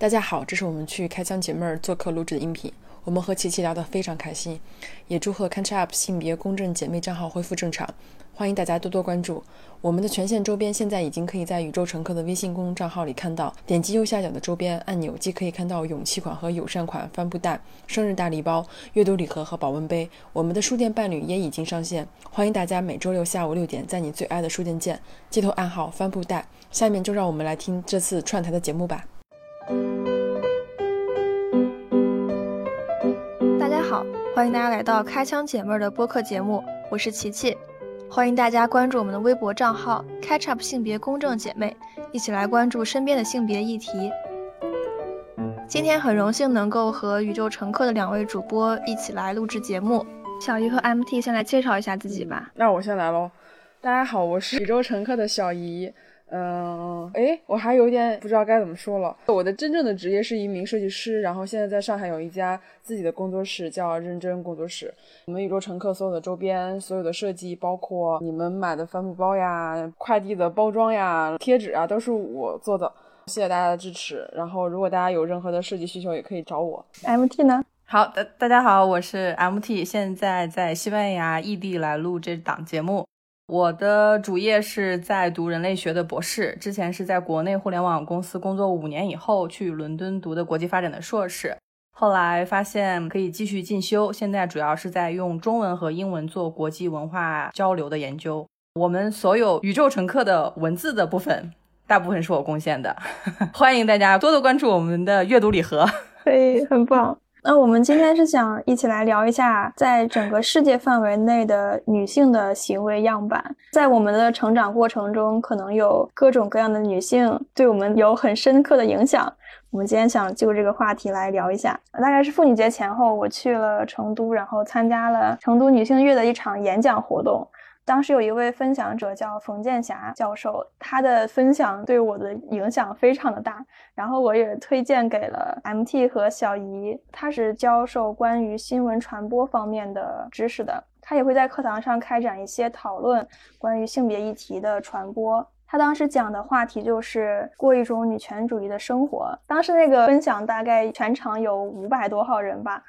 大家好，这是我们去开箱解闷做客录制的音频。我们和琪琪聊得非常开心，也祝贺 Catch Up 性别公正姐妹账号恢复正常。欢迎大家多多关注我们的全线周边，现在已经可以在宇宙乘客的微信公众账号里看到。点击右下角的周边按钮，既可以看到勇气款和友善款帆布袋、生日大礼包、阅读礼盒和保温杯。我们的书店伴侣也已经上线，欢迎大家每周六下午六点在你最爱的书店见。街头暗号帆布袋。下面就让我们来听这次串台的节目吧。欢迎大家来到开枪姐妹的播客节目，我是琪琪。欢迎大家关注我们的微博账号 “catch up 性别公正姐妹”，一起来关注身边的性别议题。今天很荣幸能够和宇宙乘客的两位主播一起来录制节目。小姨和 MT 先来介绍一下自己吧。那我先来喽。大家好，我是宇宙乘客的小姨。嗯，哎，我还有点不知道该怎么说了。我的真正的职业是一名设计师，然后现在在上海有一家自己的工作室，叫认真工作室。我们宇宙乘客所有的周边、所有的设计，包括你们买的帆布包呀、快递的包装呀、贴纸啊，都是我做的。谢谢大家的支持。然后，如果大家有任何的设计需求，也可以找我。MT 呢？好的，大家好，我是 MT，现在在西班牙异地来录这档节目。我的主业是在读人类学的博士，之前是在国内互联网公司工作五年以后，去伦敦读的国际发展的硕士，后来发现可以继续进修，现在主要是在用中文和英文做国际文化交流的研究。我们所有宇宙乘客的文字的部分，大部分是我贡献的，欢迎大家多多关注我们的阅读礼盒，对，很棒。那我们今天是想一起来聊一下，在整个世界范围内的女性的行为样板。在我们的成长过程中，可能有各种各样的女性对我们有很深刻的影响。我们今天想就这个话题来聊一下。大概是妇女节前后，我去了成都，然后参加了成都女性月的一场演讲活动。当时有一位分享者叫冯建霞教授，他的分享对我的影响非常的大，然后我也推荐给了 MT 和小姨。他是教授关于新闻传播方面的知识的，他也会在课堂上开展一些讨论关于性别议题的传播。他当时讲的话题就是过一种女权主义的生活。当时那个分享大概全场有五百多号人吧。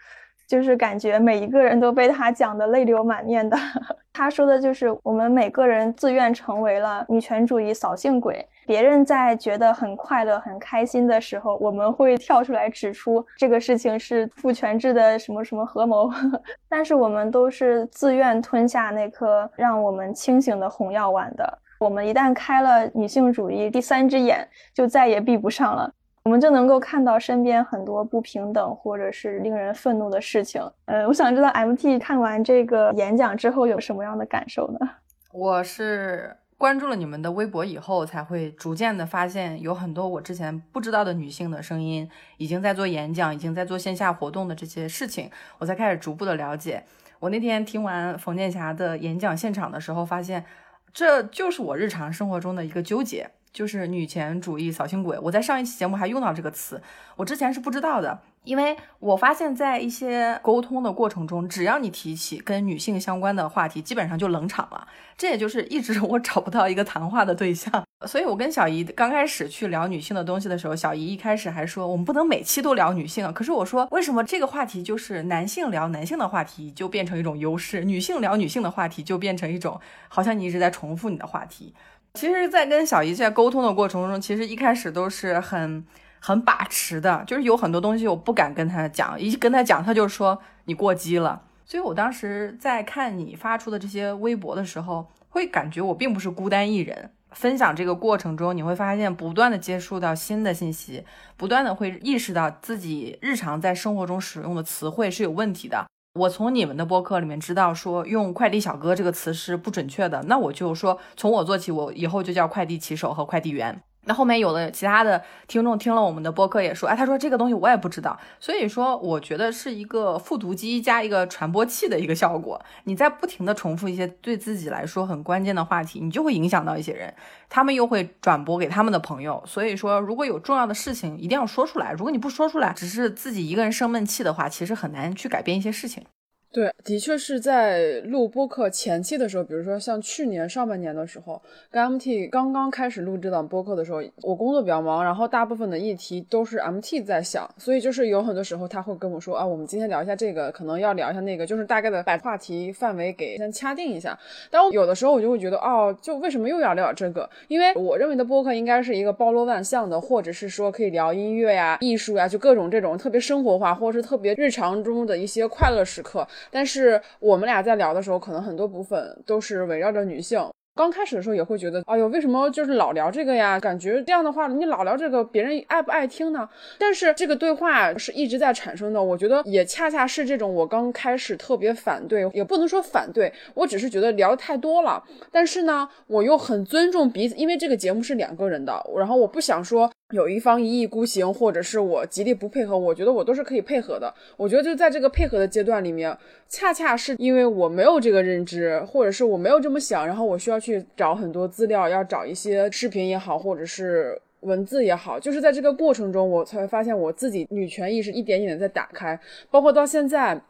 就是感觉每一个人都被他讲的泪流满面的。他说的就是我们每个人自愿成为了女权主义扫兴鬼。别人在觉得很快乐、很开心的时候，我们会跳出来指出这个事情是父权制的什么什么合谋。但是我们都是自愿吞下那颗让我们清醒的红药丸的。我们一旦开了女性主义第三只眼，就再也闭不上了。我们就能够看到身边很多不平等或者是令人愤怒的事情。呃，我想知道 MT 看完这个演讲之后有什么样的感受呢？我是关注了你们的微博以后，才会逐渐的发现有很多我之前不知道的女性的声音，已经在做演讲，已经在做线下活动的这些事情，我才开始逐步的了解。我那天听完冯建霞的演讲现场的时候，发现这就是我日常生活中的一个纠结。就是女权主义扫兴鬼，我在上一期节目还用到这个词，我之前是不知道的，因为我发现，在一些沟通的过程中，只要你提起跟女性相关的话题，基本上就冷场了。这也就是一直我找不到一个谈话的对象，所以我跟小姨刚开始去聊女性的东西的时候，小姨一开始还说我们不能每期都聊女性啊，可是我说为什么这个话题就是男性聊男性的话题就变成一种优势，女性聊女性的话题就变成一种好像你一直在重复你的话题。其实，在跟小姨在沟通的过程中，其实一开始都是很很把持的，就是有很多东西我不敢跟他讲，一跟他讲，他就说你过激了。所以我当时在看你发出的这些微博的时候，会感觉我并不是孤单一人。分享这个过程中，你会发现不断的接触到新的信息，不断的会意识到自己日常在生活中使用的词汇是有问题的。我从你们的播客里面知道，说用“快递小哥”这个词是不准确的。那我就说，从我做起，我以后就叫快递骑手和快递员。那后面有的其他的听众听了我们的播客也说，哎，他说这个东西我也不知道，所以说我觉得是一个复读机加一个传播器的一个效果。你在不停的重复一些对自己来说很关键的话题，你就会影响到一些人，他们又会转播给他们的朋友。所以说，如果有重要的事情，一定要说出来。如果你不说出来，只是自己一个人生闷气的话，其实很难去改变一些事情。对，的确是在录播客前期的时候，比如说像去年上半年的时候，跟 MT 刚刚开始录这档播客的时候，我工作比较忙，然后大部分的议题都是 MT 在想，所以就是有很多时候他会跟我说啊，我们今天聊一下这个，可能要聊一下那个，就是大概的把话题范围给先掐定一下。但我有的时候我就会觉得，哦，就为什么又要聊这个？因为我认为的播客应该是一个包罗万象的，或者是说可以聊音乐呀、艺术呀，就各种这种特别生活化，或者是特别日常中的一些快乐时刻。但是我们俩在聊的时候，可能很多部分都是围绕着女性。刚开始的时候也会觉得，哎呦，为什么就是老聊这个呀？感觉这样的话，你老聊这个，别人爱不爱听呢？但是这个对话是一直在产生的，我觉得也恰恰是这种我刚开始特别反对，也不能说反对，我只是觉得聊太多了。但是呢，我又很尊重彼此，因为这个节目是两个人的，然后我不想说。有一方一意孤行，或者是我极力不配合，我觉得我都是可以配合的。我觉得就在这个配合的阶段里面，恰恰是因为我没有这个认知，或者是我没有这么想，然后我需要去找很多资料，要找一些视频也好，或者是文字也好，就是在这个过程中，我才发现我自己女权意识一点点在打开，包括到现在。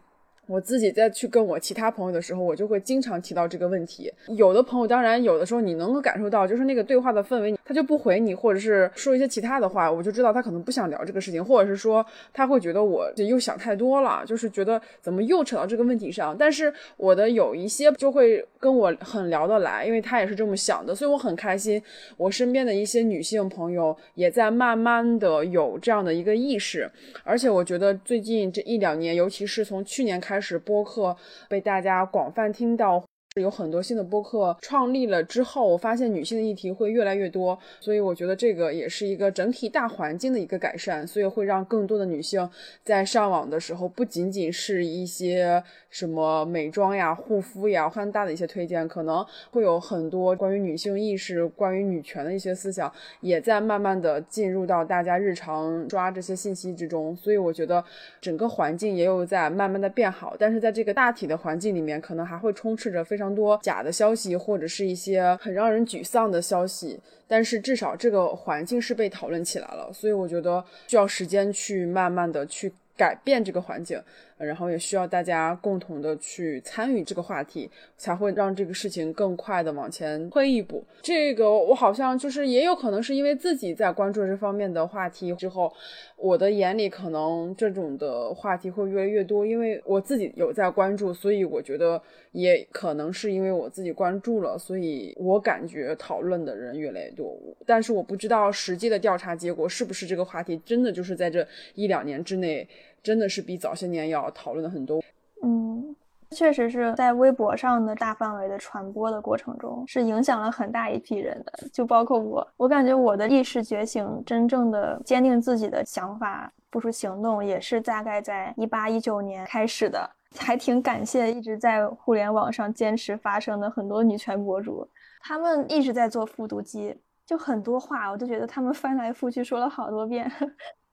我自己在去跟我其他朋友的时候，我就会经常提到这个问题。有的朋友，当然有的时候你能够感受到，就是那个对话的氛围，他就不回你，或者是说一些其他的话，我就知道他可能不想聊这个事情，或者是说他会觉得我又想太多了，就是觉得怎么又扯到这个问题上。但是我的有一些就会跟我很聊得来，因为他也是这么想的，所以我很开心。我身边的一些女性朋友也在慢慢的有这样的一个意识，而且我觉得最近这一两年，尤其是从去年开始。始播客被大家广泛听到。有很多新的播客创立了之后，我发现女性的议题会越来越多，所以我觉得这个也是一个整体大环境的一个改善，所以会让更多的女性在上网的时候，不仅仅是一些什么美妆呀、护肤呀、穿搭的一些推荐，可能会有很多关于女性意识、关于女权的一些思想，也在慢慢的进入到大家日常抓这些信息之中，所以我觉得整个环境也有在慢慢的变好，但是在这个大体的环境里面，可能还会充斥着非常。非常多假的消息，或者是一些很让人沮丧的消息，但是至少这个环境是被讨论起来了，所以我觉得需要时间去慢慢的去改变这个环境。然后也需要大家共同的去参与这个话题，才会让这个事情更快的往前推一步。这个我好像就是也有可能是因为自己在关注这方面的话题之后，我的眼里可能这种的话题会越来越多，因为我自己有在关注，所以我觉得也可能是因为我自己关注了，所以我感觉讨论的人越来越多。但是我不知道实际的调查结果是不是这个话题真的就是在这一两年之内。真的是比早些年要讨论的很多。嗯，确实是在微博上的大范围的传播的过程中，是影响了很大一批人的，就包括我。我感觉我的意识觉醒，真正的坚定自己的想法，付出行动，也是大概在一八一九年开始的。还挺感谢一直在互联网上坚持发声的很多女权博主，他们一直在做复读机，就很多话，我就觉得他们翻来覆去说了好多遍。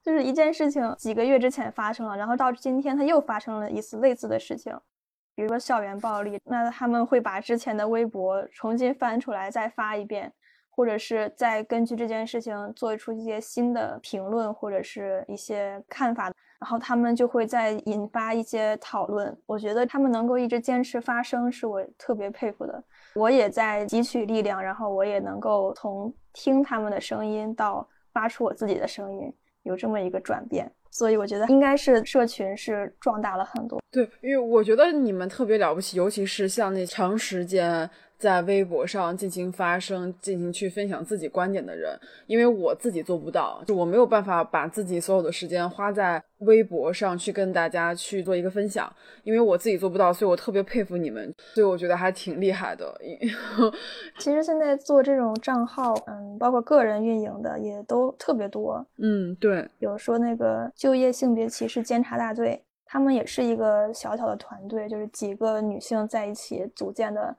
就是一件事情，几个月之前发生了，然后到今天他又发生了一次类似的事情，比如说校园暴力，那他们会把之前的微博重新翻出来再发一遍，或者是再根据这件事情做出一些新的评论或者是一些看法，然后他们就会再引发一些讨论。我觉得他们能够一直坚持发声，是我特别佩服的。我也在汲取力量，然后我也能够从听他们的声音到发出我自己的声音。有这么一个转变，所以我觉得应该是社群是壮大了很多。对，因为我觉得你们特别了不起，尤其是像那长时间。在微博上进行发声、进行去分享自己观点的人，因为我自己做不到，就我没有办法把自己所有的时间花在微博上去跟大家去做一个分享，因为我自己做不到，所以我特别佩服你们，所以我觉得还挺厉害的。其实现在做这种账号，嗯，包括个人运营的也都特别多。嗯，对，比如说那个就业性别歧视监察大队，他们也是一个小小的团队，就是几个女性在一起组建的。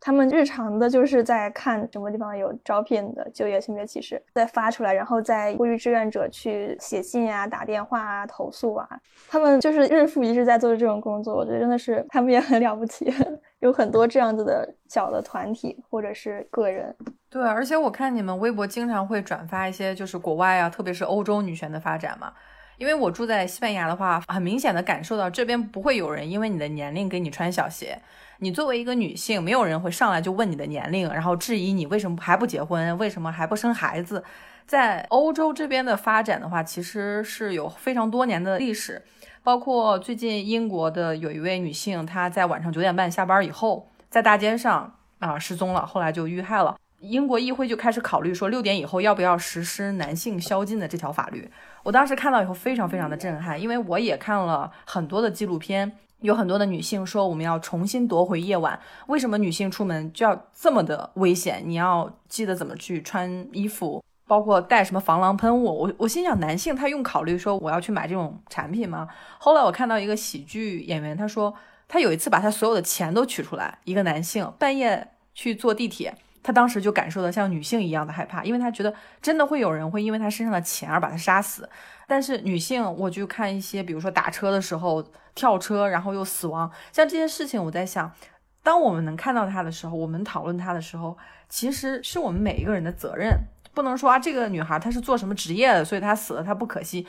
他们日常的就是在看什么地方有招聘的就业性别歧视，再发出来，然后再呼吁志愿者去写信啊、打电话啊、投诉啊。他们就是日复一日在做这种工作，我觉得真的是他们也很了不起。有很多这样子的小的团体或者是个人。对，而且我看你们微博经常会转发一些就是国外啊，特别是欧洲女权的发展嘛。因为我住在西班牙的话，很明显的感受到这边不会有人因为你的年龄给你穿小鞋。你作为一个女性，没有人会上来就问你的年龄，然后质疑你为什么还不结婚，为什么还不生孩子。在欧洲这边的发展的话，其实是有非常多年的历史，包括最近英国的有一位女性，她在晚上九点半下班以后，在大街上啊失踪了，后来就遇害了。英国议会就开始考虑说，六点以后要不要实施男性宵禁的这条法律。我当时看到以后非常非常的震撼，因为我也看了很多的纪录片。有很多的女性说，我们要重新夺回夜晚。为什么女性出门就要这么的危险？你要记得怎么去穿衣服，包括带什么防狼喷雾。我我心想，男性他用考虑说我要去买这种产品吗？后来我看到一个喜剧演员，他说他有一次把他所有的钱都取出来，一个男性半夜去坐地铁，他当时就感受到像女性一样的害怕，因为他觉得真的会有人会因为他身上的钱而把他杀死。但是女性，我就看一些，比如说打车的时候跳车，然后又死亡，像这些事情，我在想，当我们能看到它的时候，我们讨论它的时候，其实是我们每一个人的责任，不能说啊，这个女孩她是做什么职业的，所以她死了她不可惜。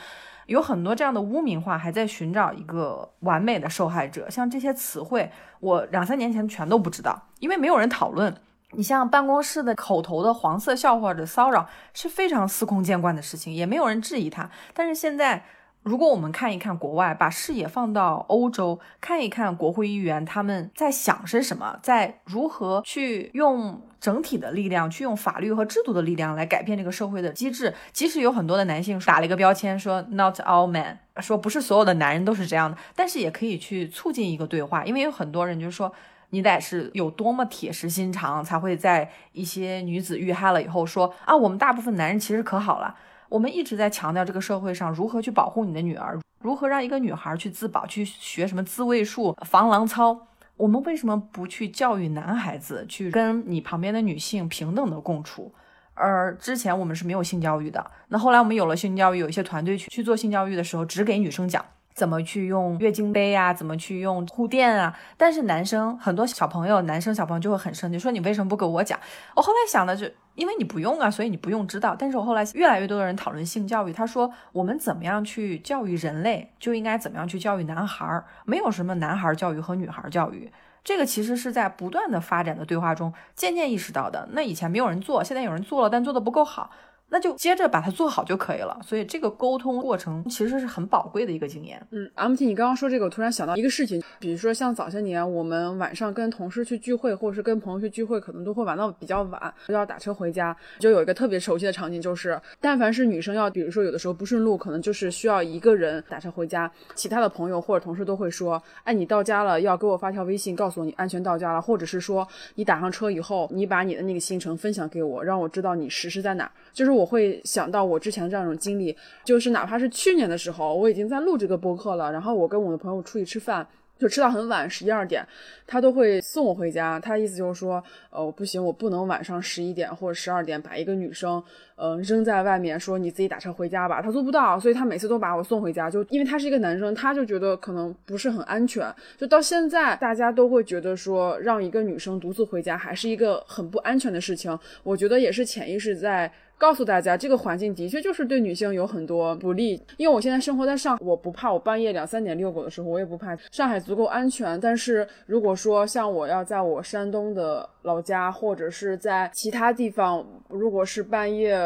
有很多这样的污名化，还在寻找一个完美的受害者。像这些词汇，我两三年前全都不知道，因为没有人讨论。你像办公室的口头的黄色笑话的骚扰是非常司空见惯的事情，也没有人质疑他。但是现在，如果我们看一看国外，把视野放到欧洲，看一看国会议员他们在想些什么，在如何去用整体的力量，去用法律和制度的力量来改变这个社会的机制。即使有很多的男性打了一个标签，说 not all men，说不是所有的男人都是这样的，但是也可以去促进一个对话，因为有很多人就是说。你得是有多么铁石心肠，才会在一些女子遇害了以后说啊，我们大部分男人其实可好了。我们一直在强调这个社会上如何去保护你的女儿，如何让一个女孩去自保，去学什么自卫术、防狼操。我们为什么不去教育男孩子去跟你旁边的女性平等的共处？而之前我们是没有性教育的。那后来我们有了性教育，有一些团队去去做性教育的时候，只给女生讲。怎么去用月经杯啊？怎么去用护垫啊？但是男生很多小朋友，男生小朋友就会很生气，说你为什么不给我讲？我后来想的就，因为你不用啊，所以你不用知道。但是我后来越来越多的人讨论性教育，他说我们怎么样去教育人类，就应该怎么样去教育男孩儿，没有什么男孩教育和女孩教育，这个其实是在不断的发展的对话中渐渐意识到的。那以前没有人做，现在有人做了，但做的不够好。那就接着把它做好就可以了，所以这个沟通过程其实是很宝贵的一个经验。嗯，MT，你刚刚说这个，我突然想到一个事情，比如说像早些年我们晚上跟同事去聚会，或者是跟朋友去聚会，可能都会玩到比较晚，要打车回家，就有一个特别熟悉的场景，就是但凡是女生要，比如说有的时候不顺路，可能就是需要一个人打车回家，其他的朋友或者同事都会说，哎，你到家了要给我发条微信，告诉我你安全到家了，或者是说你打上车以后，你把你的那个行程分享给我，让我知道你实时在哪，就是我会想到。我之前的这样一种经历，就是哪怕是去年的时候，我已经在录这个播客了，然后我跟我的朋友出去吃饭，就吃到很晚，十一二点，他都会送我回家。他的意思就是说，呃，不行，我不能晚上十一点或者十二点把一个女生，嗯，扔在外面，说你自己打车回家吧。他做不到，所以他每次都把我送回家。就因为他是一个男生，他就觉得可能不是很安全。就到现在，大家都会觉得说，让一个女生独自回家还是一个很不安全的事情。我觉得也是潜意识在。告诉大家，这个环境的确就是对女性有很多不利。因为我现在生活在上，我不怕我半夜两三点遛狗的时候，我也不怕。上海足够安全。但是如果说像我要在我山东的老家，或者是在其他地方，如果是半夜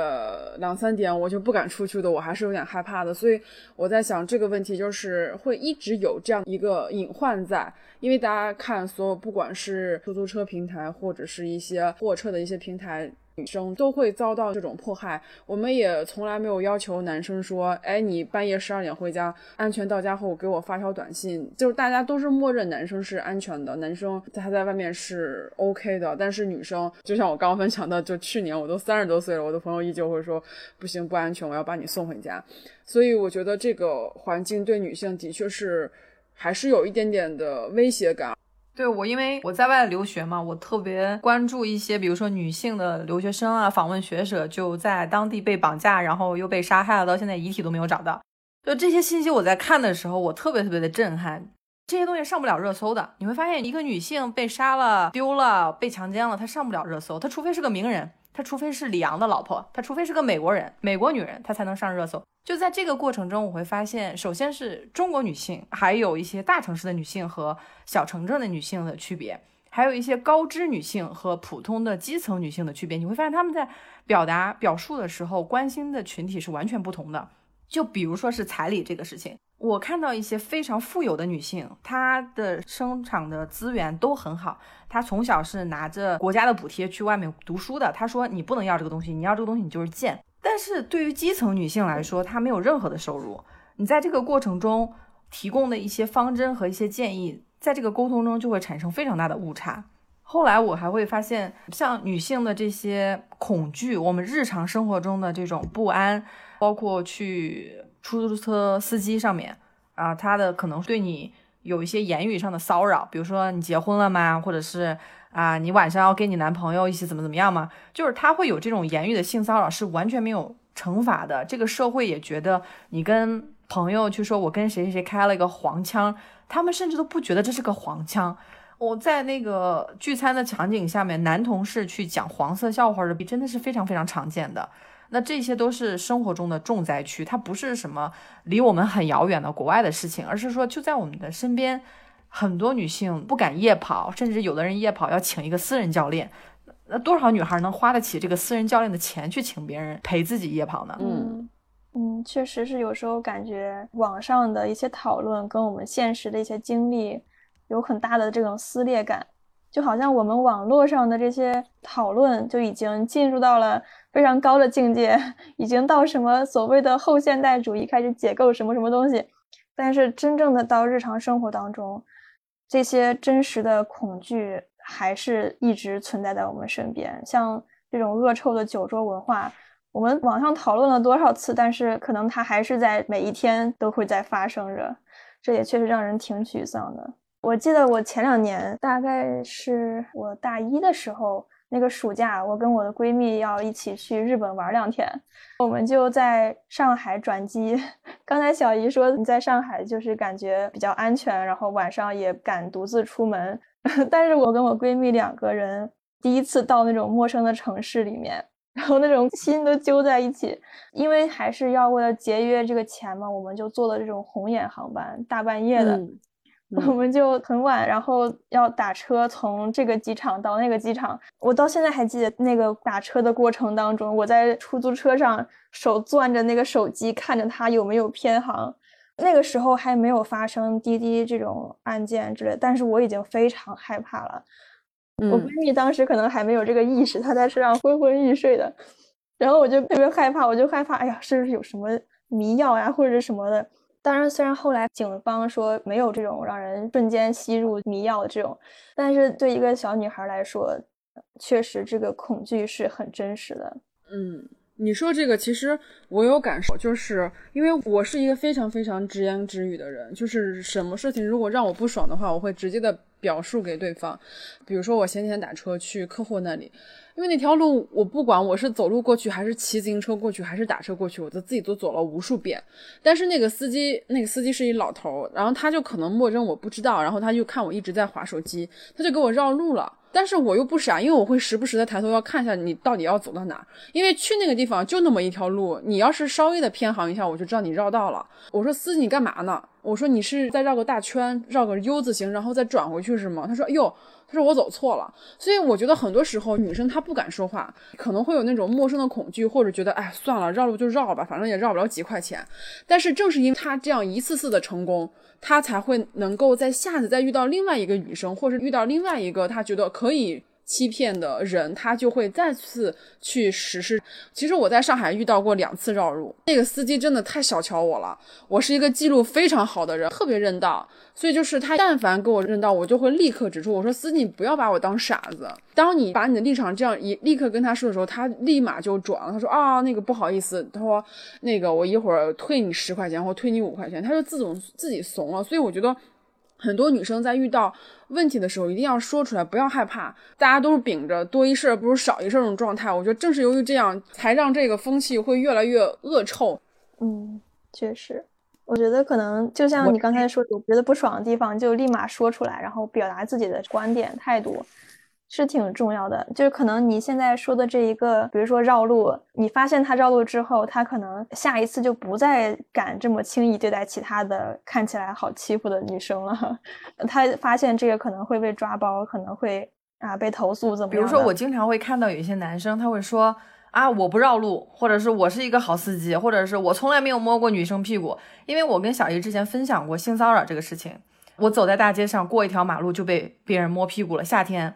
两三点，我就不敢出去的，我还是有点害怕的。所以我在想这个问题，就是会一直有这样一个隐患在。因为大家看，所有不管是出租车平台，或者是一些货车的一些平台。女生都会遭到这种迫害，我们也从来没有要求男生说，哎，你半夜十二点回家，安全到家后给我发条短信，就是大家都是默认男生是安全的，男生他在外面是 OK 的，但是女生就像我刚刚分享的，就去年我都三十多岁了，我的朋友依旧会说，不行，不安全，我要把你送回家，所以我觉得这个环境对女性的确是还是有一点点的威胁感。对我，因为我在外留学嘛，我特别关注一些，比如说女性的留学生啊，访问学者就在当地被绑架，然后又被杀害了，到现在遗体都没有找到。就这些信息，我在看的时候，我特别特别的震撼。这些东西上不了热搜的，你会发现一个女性被杀了、丢了、被强奸了，她上不了热搜，她除非是个名人。她除非是李阳的老婆，她除非是个美国人，美国女人，她才能上热搜。就在这个过程中，我会发现，首先是中国女性，还有一些大城市的女性和小城镇的女性的区别，还有一些高知女性和普通的基层女性的区别。你会发现，她们在表达表述的时候，关心的群体是完全不同的。就比如说是彩礼这个事情。我看到一些非常富有的女性，她的生产的资源都很好。她从小是拿着国家的补贴去外面读书的。她说：“你不能要这个东西，你要这个东西你就是贱。”但是对于基层女性来说，她没有任何的收入。你在这个过程中提供的一些方针和一些建议，在这个沟通中就会产生非常大的误差。后来我还会发现，像女性的这些恐惧，我们日常生活中的这种不安，包括去。出租车司机上面啊，他的可能对你有一些言语上的骚扰，比如说你结婚了吗？或者是啊，你晚上要跟你男朋友一起怎么怎么样吗？就是他会有这种言语的性骚扰，是完全没有惩罚的。这个社会也觉得你跟朋友去说我跟谁谁谁开了一个黄腔，他们甚至都不觉得这是个黄腔。我在那个聚餐的场景下面，男同事去讲黄色笑话的，比真的是非常非常常见的。那这些都是生活中的重灾区，它不是什么离我们很遥远的国外的事情，而是说就在我们的身边，很多女性不敢夜跑，甚至有的人夜跑要请一个私人教练。那多少女孩能花得起这个私人教练的钱去请别人陪自己夜跑呢？嗯嗯，确实是，有时候感觉网上的一些讨论跟我们现实的一些经历有很大的这种撕裂感。就好像我们网络上的这些讨论就已经进入到了非常高的境界，已经到什么所谓的后现代主义开始解构什么什么东西，但是真正的到日常生活当中，这些真实的恐惧还是一直存在在我们身边。像这种恶臭的酒桌文化，我们网上讨论了多少次，但是可能它还是在每一天都会在发生着，这也确实让人挺沮丧的。我记得我前两年，大概是我大一的时候，那个暑假，我跟我的闺蜜要一起去日本玩两天，我们就在上海转机。刚才小姨说你在上海就是感觉比较安全，然后晚上也敢独自出门。但是我跟我闺蜜两个人第一次到那种陌生的城市里面，然后那种心都揪在一起，因为还是要为了节约这个钱嘛，我们就坐了这种红眼航班，大半夜的。我们就很晚，然后要打车从这个机场到那个机场。我到现在还记得那个打车的过程当中，我在出租车上手攥着那个手机，看着它有没有偏航。那个时候还没有发生滴滴这种案件之类，但是我已经非常害怕了。我闺蜜当时可能还没有这个意识，她在车上昏昏欲睡的，然后我就特别害怕，我就害怕，哎呀，是不是有什么迷药呀，或者什么的？当然，虽然后来警方说没有这种让人瞬间吸入迷药的这种，但是对一个小女孩来说，确实这个恐惧是很真实的。嗯，你说这个其实我有感受，就是因为我是一个非常非常直言直语的人，就是什么事情如果让我不爽的话，我会直接的表述给对方。比如说我前几天打车去客户那里。因为那条路，我不管我是走路过去，还是骑自行车过去，还是打车过去，我都自己都走了无数遍。但是那个司机，那个司机是一老头，然后他就可能默认我不知道，然后他就看我一直在划手机，他就给我绕路了。但是我又不傻，因为我会时不时的抬头要看一下你到底要走到哪，因为去那个地方就那么一条路，你要是稍微的偏航一下，我就知道你绕道了。我说司机你干嘛呢？我说你是在绕个大圈，绕个 U 字形，然后再转回去是吗？他说哎呦就。是我走错了，所以我觉得很多时候女生她不敢说话，可能会有那种陌生的恐惧，或者觉得哎算了，绕路就绕吧，反正也绕不了几块钱。但是正是因为她这样一次次的成功，她才会能够在下次再遇到另外一个女生，或者遇到另外一个她觉得可以。欺骗的人，他就会再次去实施。其实我在上海遇到过两次绕路，那个司机真的太小瞧我了。我是一个记录非常好的人，特别认道，所以就是他但凡给我认道，我就会立刻指出，我说司机，你不要把我当傻子。当你把你的立场这样一立刻跟他说的时候，他立马就转了。他说啊，那个不好意思，他说那个我一会儿退你十块钱或退你五块钱，他就自动自己怂了。所以我觉得。很多女生在遇到问题的时候，一定要说出来，不要害怕。大家都是秉着多一事不如少一事这种状态，我觉得正是由于这样，才让这个风气会越来越恶臭。嗯，确实，我觉得可能就像你刚才说的，我觉得不爽的地方就立马说出来，然后表达自己的观点态度，是挺重要的，就是可能你现在说的这一个，比如说绕路，你发现他绕路之后，他可能下一次就不再敢这么轻易对待其他的看起来好欺负的女生了。他发现这个可能会被抓包，可能会啊被投诉怎么？比如说，我经常会看到有一些男生他会说啊，我不绕路，或者是我是一个好司机，或者是我从来没有摸过女生屁股。因为我跟小姨之前分享过性骚扰这个事情，我走在大街上过一条马路就被别人摸屁股了，夏天。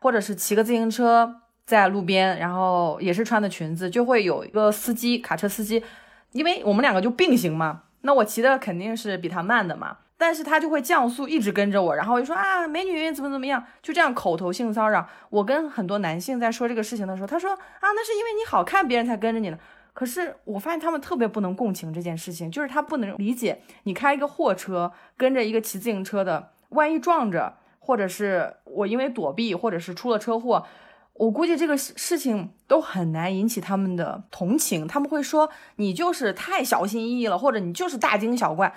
或者是骑个自行车在路边，然后也是穿的裙子，就会有一个司机，卡车司机，因为我们两个就并行嘛，那我骑的肯定是比他慢的嘛，但是他就会降速，一直跟着我，然后就说啊，美女怎么怎么样，就这样口头性骚扰。我跟很多男性在说这个事情的时候，他说啊，那是因为你好看，别人才跟着你呢。可是我发现他们特别不能共情这件事情，就是他不能理解你开一个货车跟着一个骑自行车的，万一撞着。或者是我因为躲避，或者是出了车祸，我估计这个事情都很难引起他们的同情。他们会说你就是太小心翼翼了，或者你就是大惊小怪。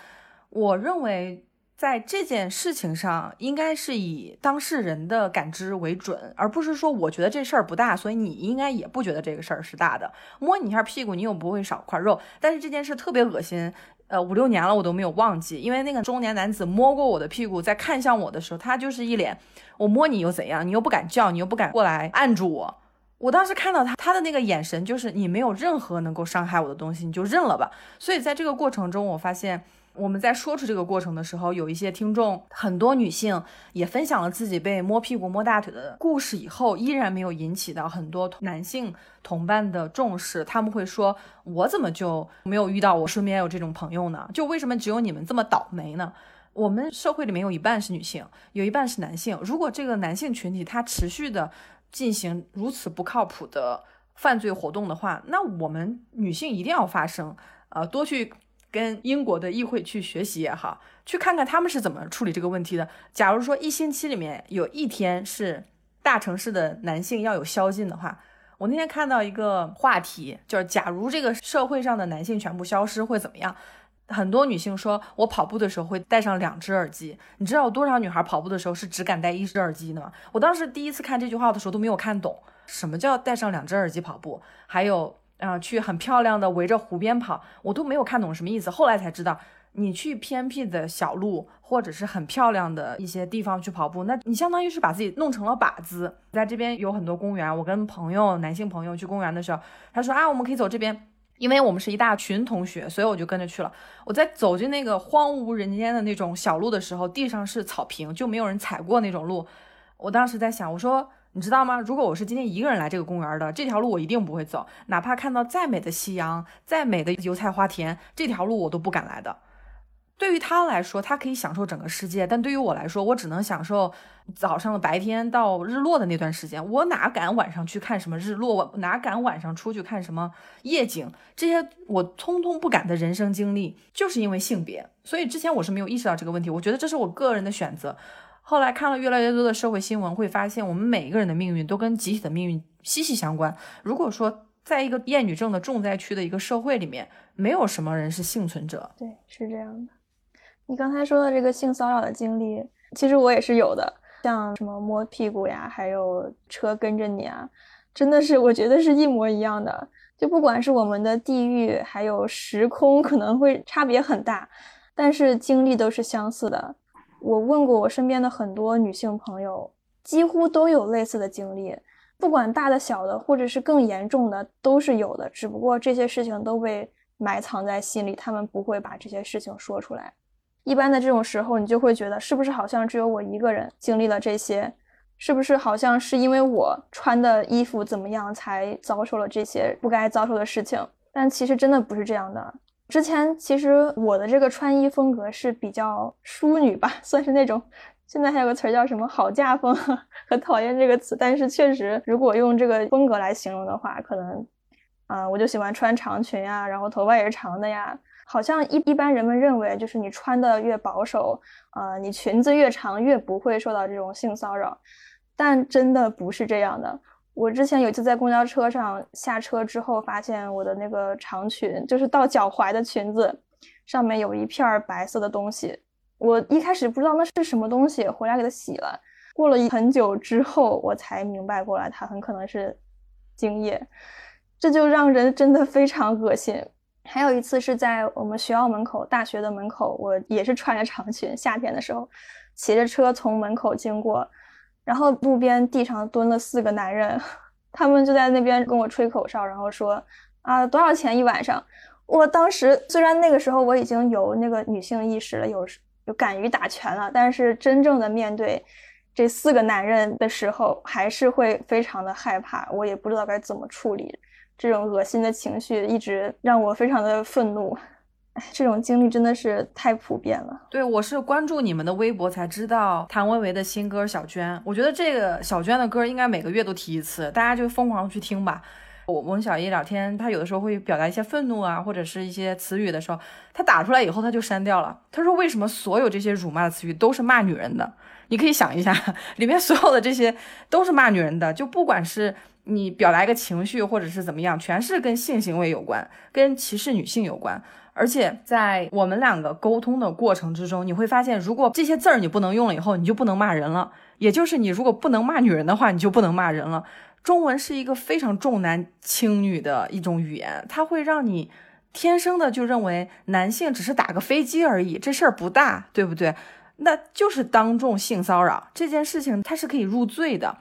我认为在这件事情上，应该是以当事人的感知为准，而不是说我觉得这事儿不大，所以你应该也不觉得这个事儿是大的。摸你一下屁股，你又不会少块肉，但是这件事特别恶心。呃，五六年了，我都没有忘记，因为那个中年男子摸过我的屁股，在看向我的时候，他就是一脸，我摸你又怎样？你又不敢叫，你又不敢过来按住我。我当时看到他，他的那个眼神就是你没有任何能够伤害我的东西，你就认了吧。所以在这个过程中，我发现。我们在说出这个过程的时候，有一些听众，很多女性也分享了自己被摸屁股、摸大腿的故事，以后依然没有引起到很多男性同伴的重视。他们会说：“我怎么就没有遇到我身边有这种朋友呢？就为什么只有你们这么倒霉呢？”我们社会里面有一半是女性，有一半是男性。如果这个男性群体他持续的进行如此不靠谱的犯罪活动的话，那我们女性一定要发声，呃，多去。跟英国的议会去学习也好，去看看他们是怎么处理这个问题的。假如说一星期里面有一天是大城市的男性要有宵禁的话，我那天看到一个话题，就是假如这个社会上的男性全部消失会怎么样？很多女性说，我跑步的时候会戴上两只耳机。你知道有多少女孩跑步的时候是只敢戴一只耳机的吗？我当时第一次看这句话的时候都没有看懂，什么叫戴上两只耳机跑步？还有。啊，去很漂亮的围着湖边跑，我都没有看懂什么意思。后来才知道，你去偏僻的小路或者是很漂亮的一些地方去跑步，那你相当于是把自己弄成了靶子。在这边有很多公园，我跟朋友男性朋友去公园的时候，他说啊，我们可以走这边，因为我们是一大群同学，所以我就跟着去了。我在走进那个荒无人烟的那种小路的时候，地上是草坪，就没有人踩过那种路。我当时在想，我说。你知道吗？如果我是今天一个人来这个公园的，这条路我一定不会走，哪怕看到再美的夕阳、再美的油菜花田，这条路我都不敢来的。对于他来说，他可以享受整个世界，但对于我来说，我只能享受早上的白天到日落的那段时间。我哪敢晚上去看什么日落？我哪敢晚上出去看什么夜景？这些我通通不敢的人生经历，就是因为性别。所以之前我是没有意识到这个问题，我觉得这是我个人的选择。后来看了越来越多的社会新闻，会发现我们每一个人的命运都跟集体的命运息息相关。如果说在一个厌女症的重灾区的一个社会里面，没有什么人是幸存者。对，是这样的。你刚才说的这个性骚扰的经历，其实我也是有的，像什么摸屁股呀，还有车跟着你啊，真的是我觉得是一模一样的。就不管是我们的地域还有时空，可能会差别很大，但是经历都是相似的。我问过我身边的很多女性朋友，几乎都有类似的经历，不管大的小的，或者是更严重的，都是有的。只不过这些事情都被埋藏在心里，他们不会把这些事情说出来。一般的这种时候，你就会觉得，是不是好像只有我一个人经历了这些？是不是好像是因为我穿的衣服怎么样，才遭受了这些不该遭受的事情？但其实真的不是这样的。之前其实我的这个穿衣风格是比较淑女吧，算是那种。现在还有个词儿叫什么“好嫁风”，很讨厌这个词，但是确实，如果用这个风格来形容的话，可能，啊，我就喜欢穿长裙呀，然后头发也是长的呀。好像一一般人们认为，就是你穿的越保守，啊，你裙子越长，越不会受到这种性骚扰，但真的不是这样的。我之前有一次在公交车上下车之后，发现我的那个长裙，就是到脚踝的裙子，上面有一片白色的东西。我一开始不知道那是什么东西，回来给它洗了。过了很久之后，我才明白过来，它很可能是精液，这就让人真的非常恶心。还有一次是在我们学校门口，大学的门口，我也是穿着长裙，夏天的时候，骑着车从门口经过，然后路边地上蹲了四个男人，他们就在那边跟我吹口哨，然后说啊多少钱一晚上？我当时虽然那个时候我已经有那个女性意识了，有有敢于打拳了，但是真正的面对这四个男人的时候，还是会非常的害怕，我也不知道该怎么处理。这种恶心的情绪一直让我非常的愤怒，这种经历真的是太普遍了。对，我是关注你们的微博才知道谭维维的新歌《小娟》，我觉得这个小娟的歌应该每个月都提一次，大家就疯狂去听吧。我我跟小叶聊天，他有的时候会表达一些愤怒啊，或者是一些词语的时候，他打出来以后他就删掉了。他说为什么所有这些辱骂的词语都是骂女人的？你可以想一下，里面所有的这些都是骂女人的，就不管是。你表达一个情绪，或者是怎么样，全是跟性行为有关，跟歧视女性有关。而且在我们两个沟通的过程之中，你会发现，如果这些字儿你不能用了以后，你就不能骂人了。也就是你如果不能骂女人的话，你就不能骂人了。中文是一个非常重男轻女的一种语言，它会让你天生的就认为男性只是打个飞机而已，这事儿不大，对不对？那就是当众性骚扰这件事情，它是可以入罪的。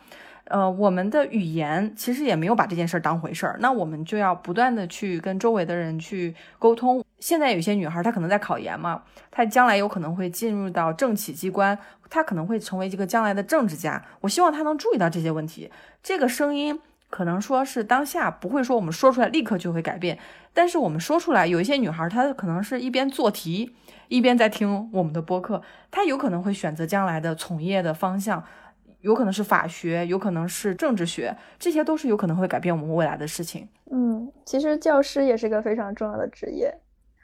呃，我们的语言其实也没有把这件事儿当回事儿，那我们就要不断的去跟周围的人去沟通。现在有些女孩她可能在考研嘛，她将来有可能会进入到政企机关，她可能会成为一个将来的政治家。我希望她能注意到这些问题。这个声音可能说是当下不会说我们说出来立刻就会改变，但是我们说出来，有一些女孩她可能是一边做题一边在听我们的播客，她有可能会选择将来的从业的方向。有可能是法学，有可能是政治学，这些都是有可能会改变我们未来的事情。嗯，其实教师也是一个非常重要的职业，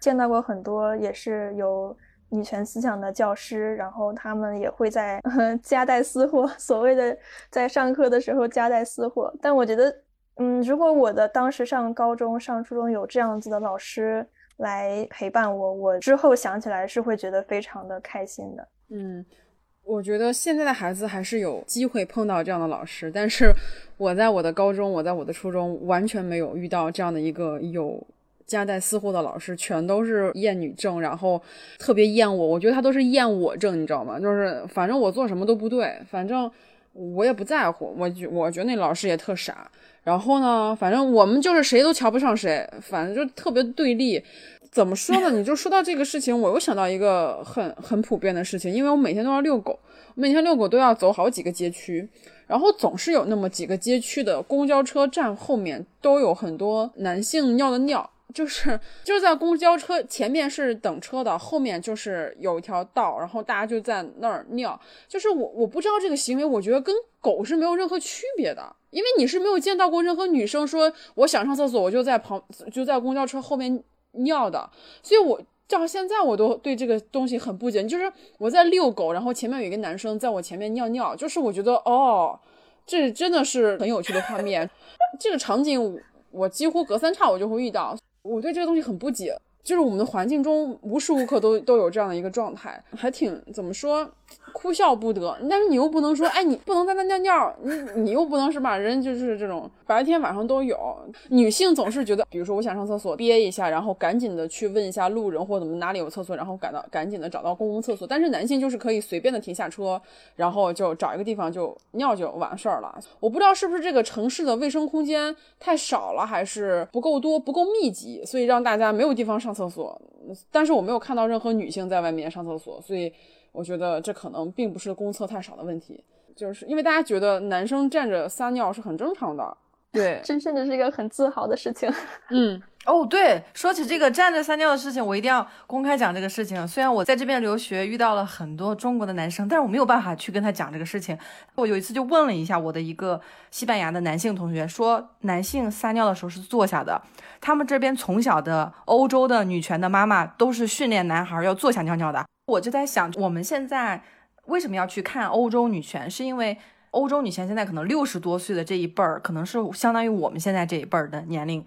见到过很多也是有女权思想的教师，然后他们也会在 夹带私货，所谓的在上课的时候夹带私货。但我觉得，嗯，如果我的当时上高中、上初中有这样子的老师来陪伴我，我之后想起来是会觉得非常的开心的。嗯。我觉得现在的孩子还是有机会碰到这样的老师，但是 我在我的高中，我在我的初中完全没有遇到这样的一个有夹带私货的老师，全都是厌女症，然后特别厌我。我觉得他都是厌我症，你知道吗？就是反正我做什么都不对，反正我也不在乎。我觉我觉得那老师也特傻。然后呢，反正我们就是谁都瞧不上谁，反正就特别对立。怎么说呢？你就说到这个事情，我又想到一个很很普遍的事情，因为我每天都要遛狗，每天遛狗都要走好几个街区，然后总是有那么几个街区的公交车站后面都有很多男性尿的尿，就是就是在公交车前面是等车的，后面就是有一条道，然后大家就在那儿尿，就是我我不知道这个行为，我觉得跟狗是没有任何区别的，因为你是没有见到过任何女生说我想上厕所，我就在旁就在公交车后面。尿的，所以我到现在我都对这个东西很不解。就是我在遛狗，然后前面有一个男生在我前面尿尿，就是我觉得哦，这真的是很有趣的画面。这个场景我几乎隔三差五就会遇到，我对这个东西很不解。就是我们的环境中无时无刻都都有这样的一个状态，还挺怎么说？哭笑不得，但是你又不能说，哎，你不能在那尿尿，你你又不能是吧？人就是这种白天晚上都有。女性总是觉得，比如说我想上厕所，憋一下，然后赶紧的去问一下路人或怎么哪里有厕所，然后赶到赶紧的找到公共厕所。但是男性就是可以随便的停下车，然后就找一个地方就尿就完事儿了。我不知道是不是这个城市的卫生空间太少了，还是不够多、不够密集，所以让大家没有地方上厕所。但是我没有看到任何女性在外面上厕所，所以。我觉得这可能并不是公厕太少的问题，就是因为大家觉得男生站着撒尿是很正常的。对，这甚至是一个很自豪的事情。嗯，哦，对，说起这个站着撒尿的事情，我一定要公开讲这个事情。虽然我在这边留学遇到了很多中国的男生，但是我没有办法去跟他讲这个事情。我有一次就问了一下我的一个西班牙的男性同学，说男性撒尿的时候是坐下的。他们这边从小的欧洲的女权的妈妈都是训练男孩要坐下尿尿的。我就在想，我们现在为什么要去看欧洲女权？是因为欧洲女权现在可能六十多岁的这一辈儿，可能是相当于我们现在这一辈儿的年龄。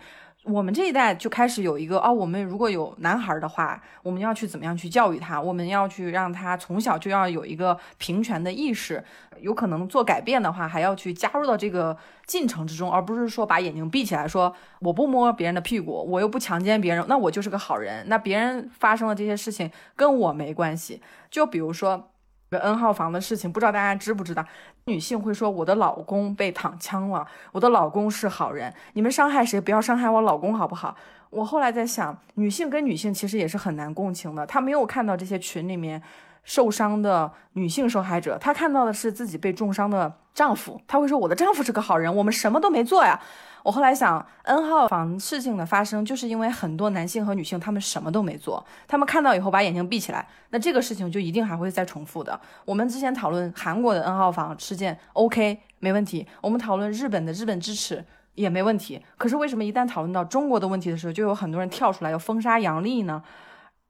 我们这一代就开始有一个哦，我们如果有男孩的话，我们要去怎么样去教育他？我们要去让他从小就要有一个平权的意识，有可能做改变的话，还要去加入到这个进程之中，而不是说把眼睛闭起来，说我不摸别人的屁股，我又不强奸别人，那我就是个好人。那别人发生的这些事情跟我没关系。就比如说。N 号房的事情，不知道大家知不知道？女性会说我的老公被躺枪了，我的老公是好人，你们伤害谁不要伤害我老公好不好？我后来在想，女性跟女性其实也是很难共情的，她没有看到这些群里面受伤的女性受害者，她看到的是自己被重伤的丈夫，她会说我的丈夫是个好人，我们什么都没做呀。我后来想，N 号房事情的发生，就是因为很多男性和女性他们什么都没做，他们看到以后把眼睛闭起来，那这个事情就一定还会再重复的。我们之前讨论韩国的 N 号房事件，OK 没问题；我们讨论日本的日本支持也没问题。可是为什么一旦讨论到中国的问题的时候，就有很多人跳出来要封杀杨笠呢？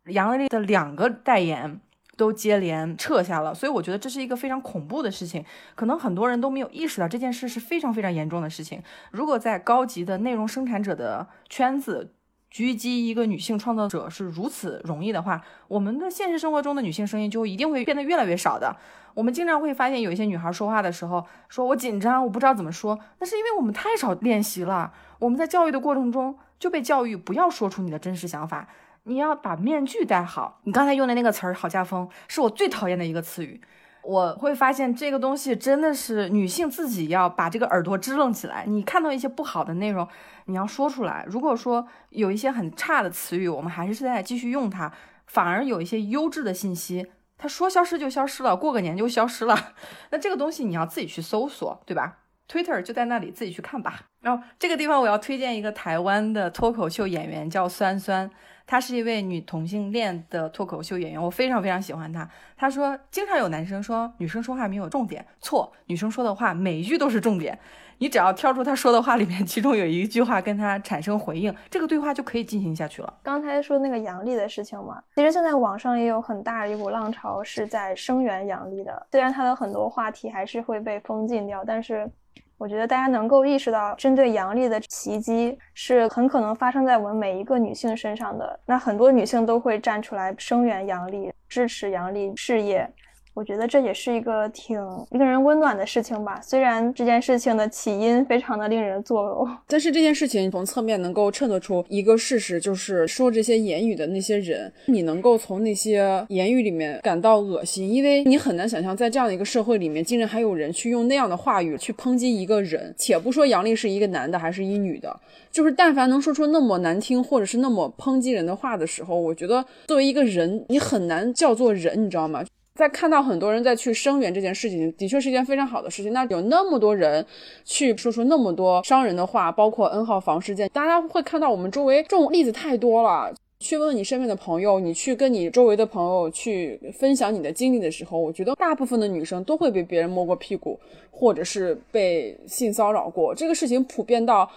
杨笠的两个代言。都接连撤下了，所以我觉得这是一个非常恐怖的事情，可能很多人都没有意识到这件事是非常非常严重的事情。如果在高级的内容生产者的圈子狙击一个女性创造者是如此容易的话，我们的现实生活中的女性声音就一定会变得越来越少的。我们经常会发现有一些女孩说话的时候，说我紧张，我不知道怎么说，那是因为我们太少练习了。我们在教育的过程中就被教育不要说出你的真实想法。你要把面具戴好。你刚才用的那个词儿“好家风”是我最讨厌的一个词语。我会发现这个东西真的是女性自己要把这个耳朵支棱起来。你看到一些不好的内容，你要说出来。如果说有一些很差的词语，我们还是在继续用它，反而有一些优质的信息，它说消失就消失了，过个年就消失了。那这个东西你要自己去搜索，对吧？Twitter 就在那里，自己去看吧。然后这个地方我要推荐一个台湾的脱口秀演员，叫酸酸。她是一位女同性恋的脱口秀演员，我非常非常喜欢她。她说，经常有男生说女生说话没有重点，错，女生说的话每一句都是重点。你只要挑出她说的话里面，其中有一句话跟她产生回应，这个对话就可以进行下去了。刚才说那个杨笠的事情嘛，其实现在网上也有很大一股浪潮是在声援杨笠的，虽然她的很多话题还是会被封禁掉，但是。我觉得大家能够意识到，针对阳历的袭击是很可能发生在我们每一个女性身上的。那很多女性都会站出来声援阳历，支持阳历事业。我觉得这也是一个挺令人温暖的事情吧。虽然这件事情的起因非常的令人作呕，但是这件事情从侧面能够衬托出一个事实，就是说这些言语的那些人，你能够从那些言语里面感到恶心，因为你很难想象在这样的一个社会里面，竟然还有人去用那样的话语去抨击一个人。且不说杨丽是一个男的还是一女的，就是但凡能说出那么难听或者是那么抨击人的话的时候，我觉得作为一个人，你很难叫做人，你知道吗？在看到很多人在去声援这件事情，的确是一件非常好的事情。那有那么多人去说出那么多伤人的话，包括 N 号房事件，大家会看到我们周围这种例子太多了。去问你身边的朋友，你去跟你周围的朋友去分享你的经历的时候，我觉得大部分的女生都会被别人摸过屁股，或者是被性骚扰过。这个事情普遍到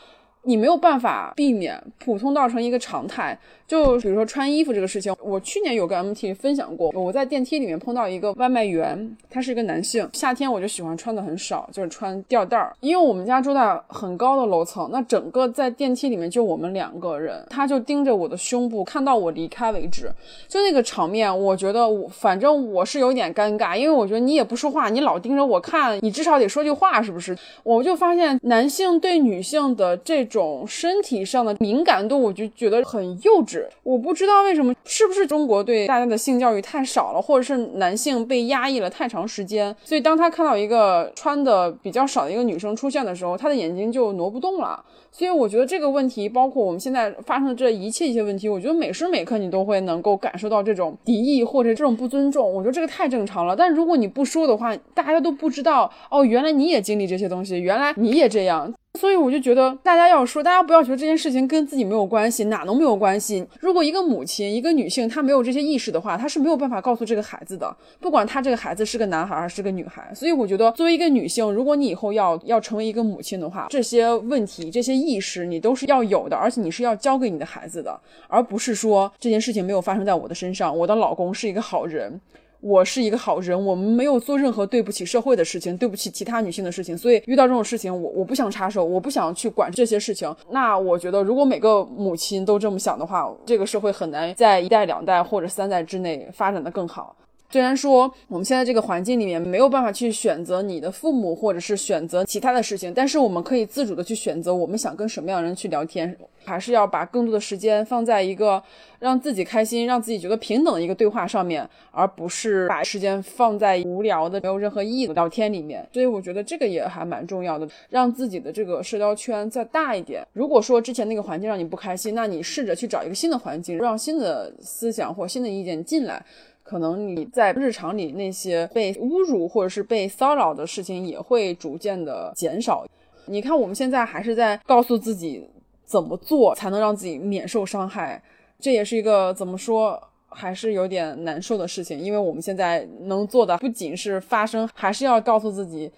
你没有办法避免，普通到成一个常态。就比如说穿衣服这个事情，我去年有跟 MT 分享过，我在电梯里面碰到一个外卖员，他是一个男性，夏天我就喜欢穿的很少，就是穿吊带儿，因为我们家住在很高的楼层，那整个在电梯里面就我们两个人，他就盯着我的胸部，看到我离开为止，就那个场面，我觉得我反正我是有点尴尬，因为我觉得你也不说话，你老盯着我看，你至少得说句话，是不是？我就发现男性对女性的这种身体上的敏感度，我就觉得很幼稚。我不知道为什么，是不是中国对大家的性教育太少了，或者是男性被压抑了太长时间，所以当他看到一个穿的比较少的一个女生出现的时候，他的眼睛就挪不动了。所以我觉得这个问题，包括我们现在发生的这一切一些问题，我觉得每时每刻你都会能够感受到这种敌意或者这种不尊重。我觉得这个太正常了。但如果你不说的话，大家都不知道哦，原来你也经历这些东西，原来你也这样。所以我就觉得，大家要说，大家不要觉得这件事情跟自己没有关系，哪能没有关系？如果一个母亲，一个女性，她没有这些意识的话，她是没有办法告诉这个孩子的，不管她这个孩子是个男孩还是个女孩。所以我觉得，作为一个女性，如果你以后要要成为一个母亲的话，这些问题、这些意识，你都是要有的，而且你是要教给你的孩子的，而不是说这件事情没有发生在我的身上，我的老公是一个好人。我是一个好人，我们没有做任何对不起社会的事情，对不起其他女性的事情，所以遇到这种事情，我我不想插手，我不想去管这些事情。那我觉得，如果每个母亲都这么想的话，这个社会很难在一代、两代或者三代之内发展的更好。虽然说我们现在这个环境里面没有办法去选择你的父母，或者是选择其他的事情，但是我们可以自主的去选择我们想跟什么样的人去聊天，还是要把更多的时间放在一个让自己开心、让自己觉得平等的一个对话上面，而不是把时间放在无聊的、没有任何意义的聊天里面。所以我觉得这个也还蛮重要的，让自己的这个社交圈再大一点。如果说之前那个环境让你不开心，那你试着去找一个新的环境，让新的思想或新的意见进来。可能你在日常里那些被侮辱或者是被骚扰的事情也会逐渐的减少。你看，我们现在还是在告诉自己怎么做才能让自己免受伤害，这也是一个怎么说还是有点难受的事情。因为我们现在能做的不仅是发声，还是要告诉自己。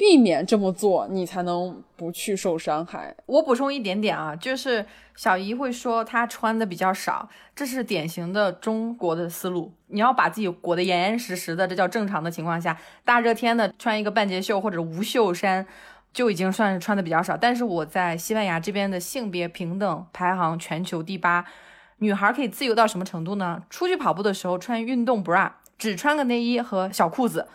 避免这么做，你才能不去受伤害。我补充一点点啊，就是小姨会说她穿的比较少，这是典型的中国的思路。你要把自己裹得严严实实的，这叫正常的情况下。大热天的穿一个半截袖或者无袖衫，就已经算是穿的比较少。但是我在西班牙这边的性别平等排行全球第八，女孩可以自由到什么程度呢？出去跑步的时候穿运动 bra，只穿个内衣和小裤子，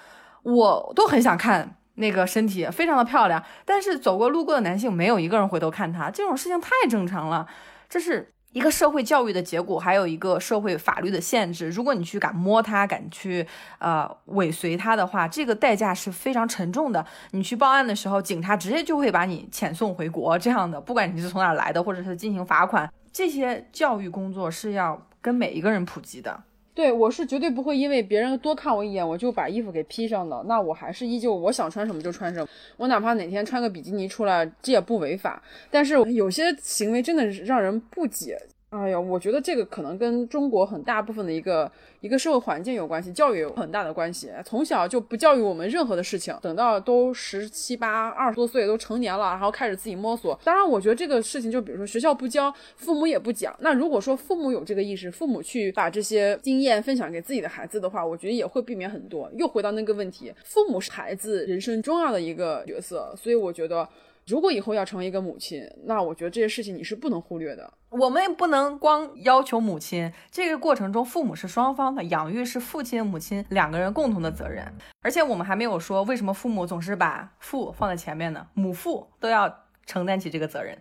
我都很想看。那个身体非常的漂亮，但是走过路过的男性没有一个人回头看她，这种事情太正常了。这是一个社会教育的结果，还有一个社会法律的限制。如果你去敢摸她，敢去呃尾随她的话，这个代价是非常沉重的。你去报案的时候，警察直接就会把你遣送回国，这样的，不管你是从哪来的，或者是进行罚款，这些教育工作是要跟每一个人普及的。对，我是绝对不会因为别人多看我一眼，我就把衣服给披上的。那我还是依旧我想穿什么就穿什么。我哪怕哪天穿个比基尼出来，这也不违法。但是有些行为真的是让人不解。哎呀，我觉得这个可能跟中国很大部分的一个一个社会环境有关系，教育有很大的关系。从小就不教育我们任何的事情，等到都十七八、二十多岁都成年了，然后开始自己摸索。当然，我觉得这个事情就比如说学校不教，父母也不讲。那如果说父母有这个意识，父母去把这些经验分享给自己的孩子的话，我觉得也会避免很多。又回到那个问题，父母是孩子人生重要的一个角色，所以我觉得。如果以后要成为一个母亲，那我觉得这些事情你是不能忽略的。我们也不能光要求母亲，这个过程中父母是双方的，养育是父亲、母亲两个人共同的责任。而且我们还没有说为什么父母总是把父放在前面呢？母父都要承担起这个责任。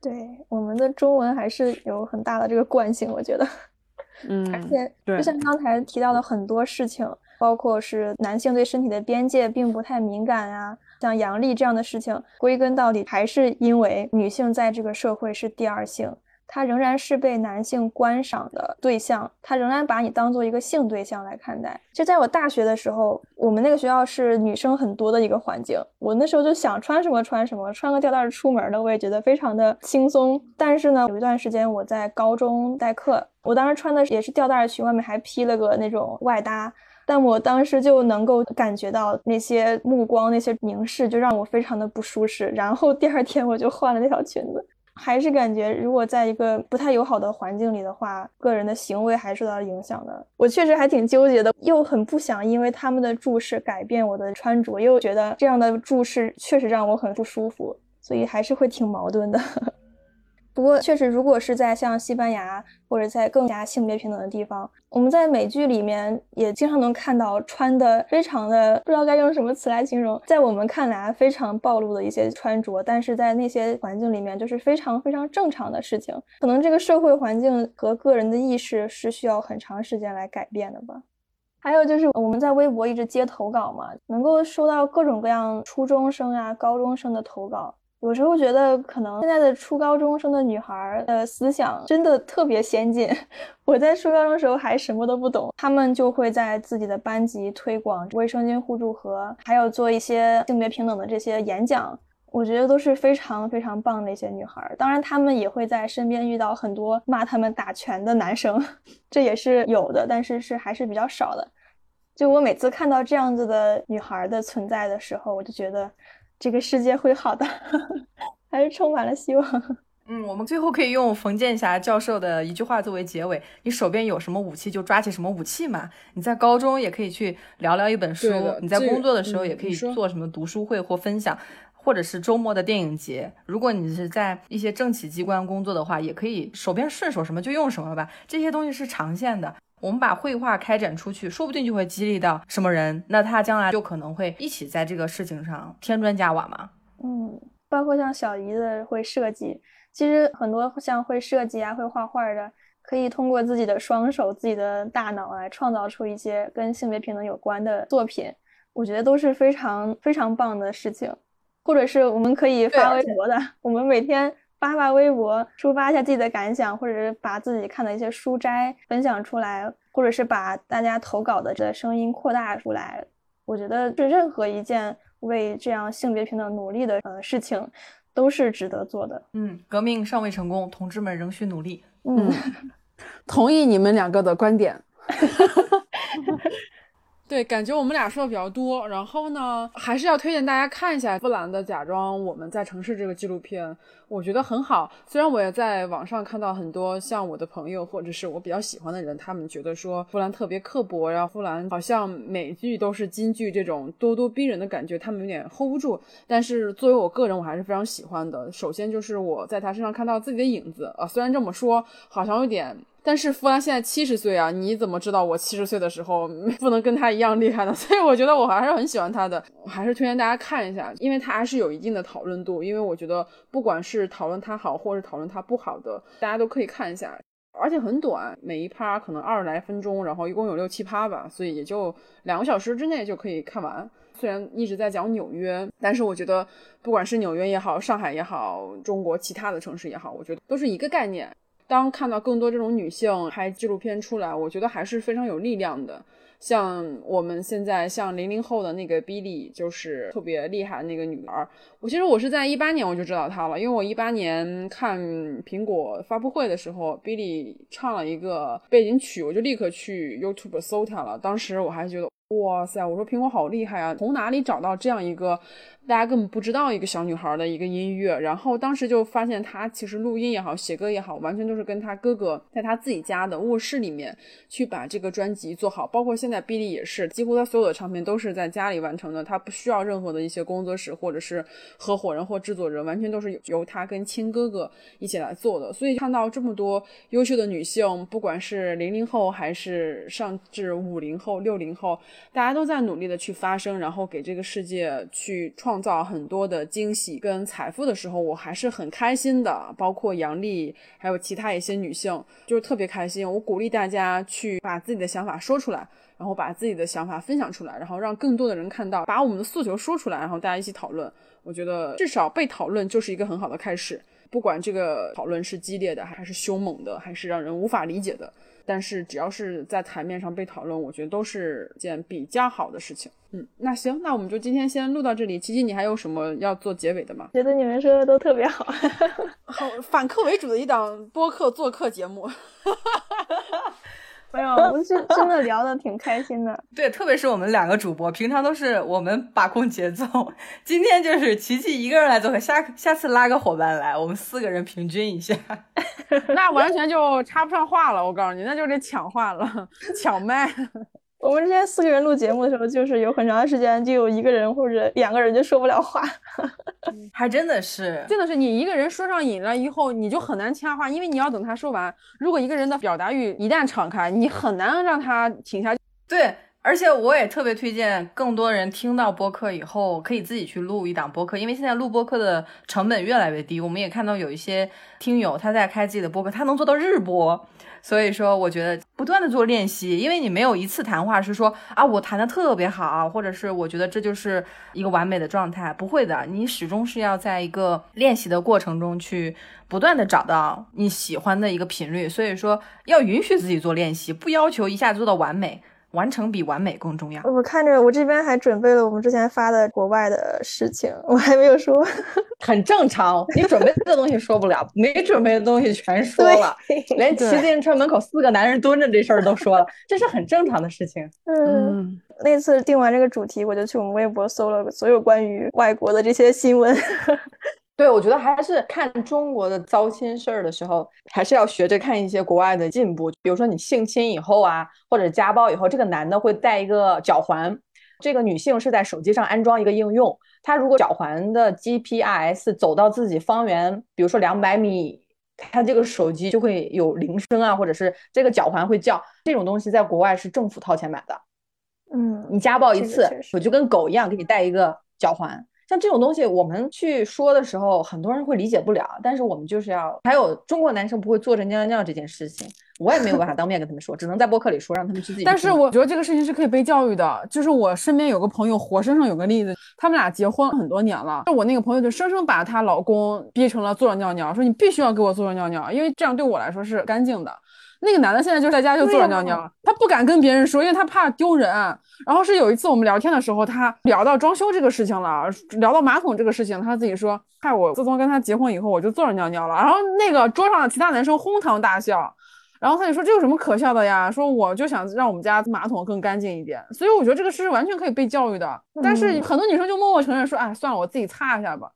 对，我们的中文还是有很大的这个惯性，我觉得。嗯，而且就像刚才提到的很多事情，包括是男性对身体的边界并不太敏感啊。像杨丽这样的事情，归根到底还是因为女性在这个社会是第二性，她仍然是被男性观赏的对象，她仍然把你当做一个性对象来看待。就在我大学的时候，我们那个学校是女生很多的一个环境，我那时候就想穿什么穿什么，穿个吊带出门的，我也觉得非常的轻松。但是呢，有一段时间我在高中代课，我当时穿的也是吊带裙，外面还披了个那种外搭。但我当时就能够感觉到那些目光、那些凝视，就让我非常的不舒适。然后第二天我就换了那条裙子，还是感觉如果在一个不太友好的环境里的话，个人的行为还受到影响的。我确实还挺纠结的，又很不想因为他们的注视改变我的穿着，又觉得这样的注视确实让我很不舒服，所以还是会挺矛盾的。不过，确实，如果是在像西班牙或者在更加性别平等的地方，我们在美剧里面也经常能看到穿的非常的不知道该用什么词来形容，在我们看来非常暴露的一些穿着，但是在那些环境里面就是非常非常正常的事情。可能这个社会环境和个人的意识是需要很长时间来改变的吧。还有就是我们在微博一直接投稿嘛，能够收到各种各样初中生啊、高中生的投稿。有时候觉得，可能现在的初高中生的女孩儿的思想真的特别先进。我在初高中的时候还什么都不懂，他们就会在自己的班级推广卫生巾互助盒，还有做一些性别平等的这些演讲。我觉得都是非常非常棒的一些女孩儿。当然，他们也会在身边遇到很多骂他们打拳的男生，这也是有的，但是是还是比较少的。就我每次看到这样子的女孩儿的存在的时候，我就觉得。这个世界会好的，还是充满了希望。嗯，我们最后可以用冯建霞教授的一句话作为结尾：你手边有什么武器就抓起什么武器嘛。你在高中也可以去聊聊一本书，你在工作的时候也可以做什么读书会或分享，或者是周末的电影节。如果你是在一些政企机关工作的话，也可以手边顺手什么就用什么吧。这些东西是长线的，我们把绘画开展出去，说不定就会激励到什么人，那他将来就可能会一起在这个事情上添砖加瓦嘛。嗯，包括像小姨子会设计。其实很多像会设计啊、会画画的，可以通过自己的双手、自己的大脑来创造出一些跟性别平等有关的作品，我觉得都是非常非常棒的事情。或者是我们可以发微博的，我们每天发发微博，抒发一下自己的感想，或者是把自己看的一些书摘分享出来，或者是把大家投稿的这声音扩大出来。我觉得是任何一件为这样性别平等努力的呃事情。都是值得做的。嗯，革命尚未成功，同志们仍需努力。嗯，同意你们两个的观点。对，感觉我们俩说的比较多，然后呢，还是要推荐大家看一下弗兰的《假装我们在城市》这个纪录片，我觉得很好。虽然我也在网上看到很多像我的朋友或者是我比较喜欢的人，他们觉得说弗兰特别刻薄，然后弗兰好像每句都是金句，这种咄咄逼人的感觉，他们有点 hold 不住。但是作为我个人，我还是非常喜欢的。首先就是我在他身上看到自己的影子啊，虽然这么说好像有点。但是弗兰现在七十岁啊，你怎么知道我七十岁的时候 不能跟他一样厉害呢？所以我觉得我还是很喜欢他的，我还是推荐大家看一下，因为他还是有一定的讨论度。因为我觉得不管是讨论他好，或是讨论他不好的，大家都可以看一下，而且很短，每一趴可能二十来分钟，然后一共有六七趴吧，所以也就两个小时之内就可以看完。虽然一直在讲纽约，但是我觉得不管是纽约也好，上海也好，中国其他的城市也好，我觉得都是一个概念。当看到更多这种女性拍纪录片出来，我觉得还是非常有力量的。像我们现在像零零后的那个 Billy，就是特别厉害的那个女儿。我其实我是在一八年我就知道她了，因为我一八年看苹果发布会的时候，Billy 唱了一个背景曲，我就立刻去 YouTube 搜她了。当时我还觉得，哇塞，我说苹果好厉害啊，从哪里找到这样一个？大家根本不知道一个小女孩的一个音乐，然后当时就发现她其实录音也好，写歌也好，完全都是跟她哥哥在她自己家的卧室里面去把这个专辑做好。包括现在碧莉也是，几乎他所有的唱片都是在家里完成的，他不需要任何的一些工作室或者是合伙人或制作人，完全都是由他跟亲哥哥一起来做的。所以看到这么多优秀的女性，不管是零零后还是上至五零后、六零后，大家都在努力的去发声，然后给这个世界去创。造很多的惊喜跟财富的时候，我还是很开心的。包括杨丽，还有其他一些女性，就是特别开心。我鼓励大家去把自己的想法说出来，然后把自己的想法分享出来，然后让更多的人看到，把我们的诉求说出来，然后大家一起讨论。我觉得至少被讨论就是一个很好的开始，不管这个讨论是激烈的，还是凶猛的，还是让人无法理解的。但是只要是在台面上被讨论，我觉得都是件比较好的事情。嗯，那行，那我们就今天先录到这里。琪琪，你还有什么要做结尾的吗？觉得你们说的都特别好，好反客为主的一档播客做客节目。没有，我们是真的聊的挺开心的。对，特别是我们两个主播，平常都是我们把控节奏，今天就是琪琪一个人来做客，下下次拉个伙伴来，我们四个人平均一下，那完全就插不上话了。我告诉你，那就得抢话了，抢麦。我们之前四个人录节目的时候，就是有很长时间就有一个人或者两个人就说不了话，还真的是，真的是你一个人说上瘾了以后，你就很难掐话，因为你要等他说完。如果一个人的表达欲一旦敞开，你很难让他停下。对，而且我也特别推荐更多人听到播客以后，可以自己去录一档播客，因为现在录播客的成本越来越低。我们也看到有一些听友他在开自己的播客，他能做到日播。所以说，我觉得不断的做练习，因为你没有一次谈话是说啊，我谈的特别好，或者是我觉得这就是一个完美的状态，不会的，你始终是要在一个练习的过程中去不断的找到你喜欢的一个频率。所以说，要允许自己做练习，不要求一下子做到完美。完成比完美更重要。我看着我这边还准备了我们之前发的国外的事情，我还没有说，很正常。你准备的东西说不了，没准备的东西全说了，连骑自行车门口四个男人蹲着这事儿都说了，这是很正常的事情。嗯，那次定完这个主题，我就去我们微博搜了所有关于外国的这些新闻。对，我觉得还是看中国的糟心事儿的时候，还是要学着看一些国外的进步。比如说你性侵以后啊，或者家暴以后，这个男的会戴一个脚环，这个女性是在手机上安装一个应用，他如果脚环的 GPRS 走到自己方圆，比如说两百米，他这个手机就会有铃声啊，或者是这个脚环会叫。这种东西在国外是政府掏钱买的。嗯，你家暴一次，我就跟狗一样给你戴一个脚环。像这种东西，我们去说的时候，很多人会理解不了。但是我们就是要，还有中国男生不会坐着尿尿这件事情，我也没有办法当面跟他们说，只能在播客里说，让他们去自己。但是我觉得这个事情是可以被教育的。就是我身边有个朋友，活生生有个例子，他们俩结婚很多年了，我那个朋友就生生把她老公逼成了坐着尿尿，说你必须要给我坐着尿尿，因为这样对我来说是干净的。那个男的现在就在家就坐着尿尿，他不敢跟别人说，因为他怕丢人。然后是有一次我们聊天的时候，他聊到装修这个事情了，聊到马桶这个事情，他自己说：“嗨，我自从跟他结婚以后，我就坐着尿尿了。”然后那个桌上的其他男生哄堂大笑，然后他就说：“这有什么可笑的呀？说我就想让我们家马桶更干净一点。”所以我觉得这个事是完全可以被教育的。但是很多女生就默默承认说：“哎，算了，我自己擦一下吧。”